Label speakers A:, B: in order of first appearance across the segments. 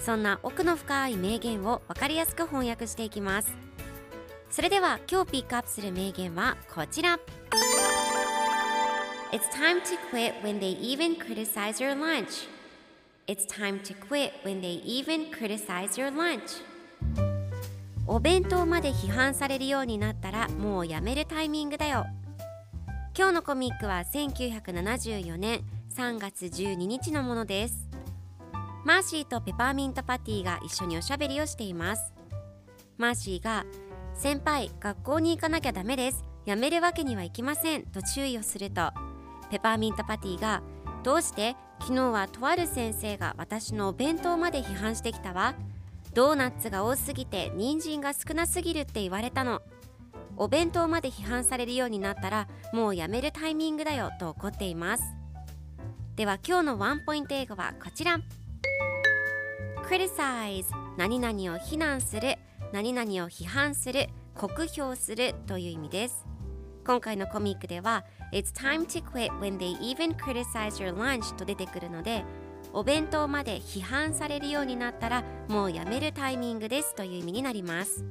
A: そんな奥の深い名言を分かりやすく翻訳していきます。それでは今日ピックアップする名言はこちら。It's time to quit when they even criticize your lunch. It's time to quit when they even criticize your lunch. お弁当まで批判されるようになったらもうやめるタイミングだよ。今日のコミックは1974年3月12日のものです。マーシーとペパーミントパティが一緒におしゃべりをしています。マーシーが「先輩学校に行かなきゃダメです。やめるわけにはいきません」と注意をするとペパーミントパティが「どうして昨日はとある先生が私のお弁当まで批判してきたわ。ドーナツが多すぎて人参が少なすぎるって言われたの。お弁当まで批判されるようになったらもうやめるタイミングだよと怒っています。では今日のワンポイント英語はこちら。Criticize 何々を非難する何々を批判する酷評するという意味です。今回のコミックでは It's time to quit when they even criticize your lunch と出てくるのでお弁当まで批判されるようになったらもうやめるタイミングですという意味になります。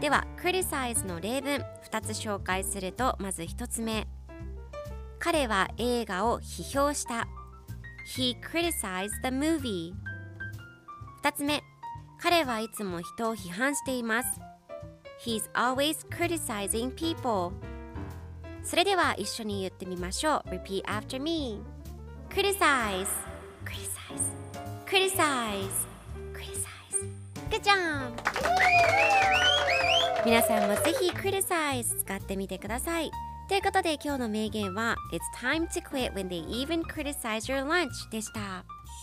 A: では criticize の例文2つ紹介するとまず1つ目。彼は映画を批評した。He criticized the movie. 2つ目彼はいつも人を批判しています He's always criticizing people それでは一緒に言ってみましょう Repeat after me Criticize Criticize Criticize Criticize Good job! 皆さんもぜひ Criticize 使ってみてくださいということで今日の名言は It's time to quit when they even criticize your lunch でした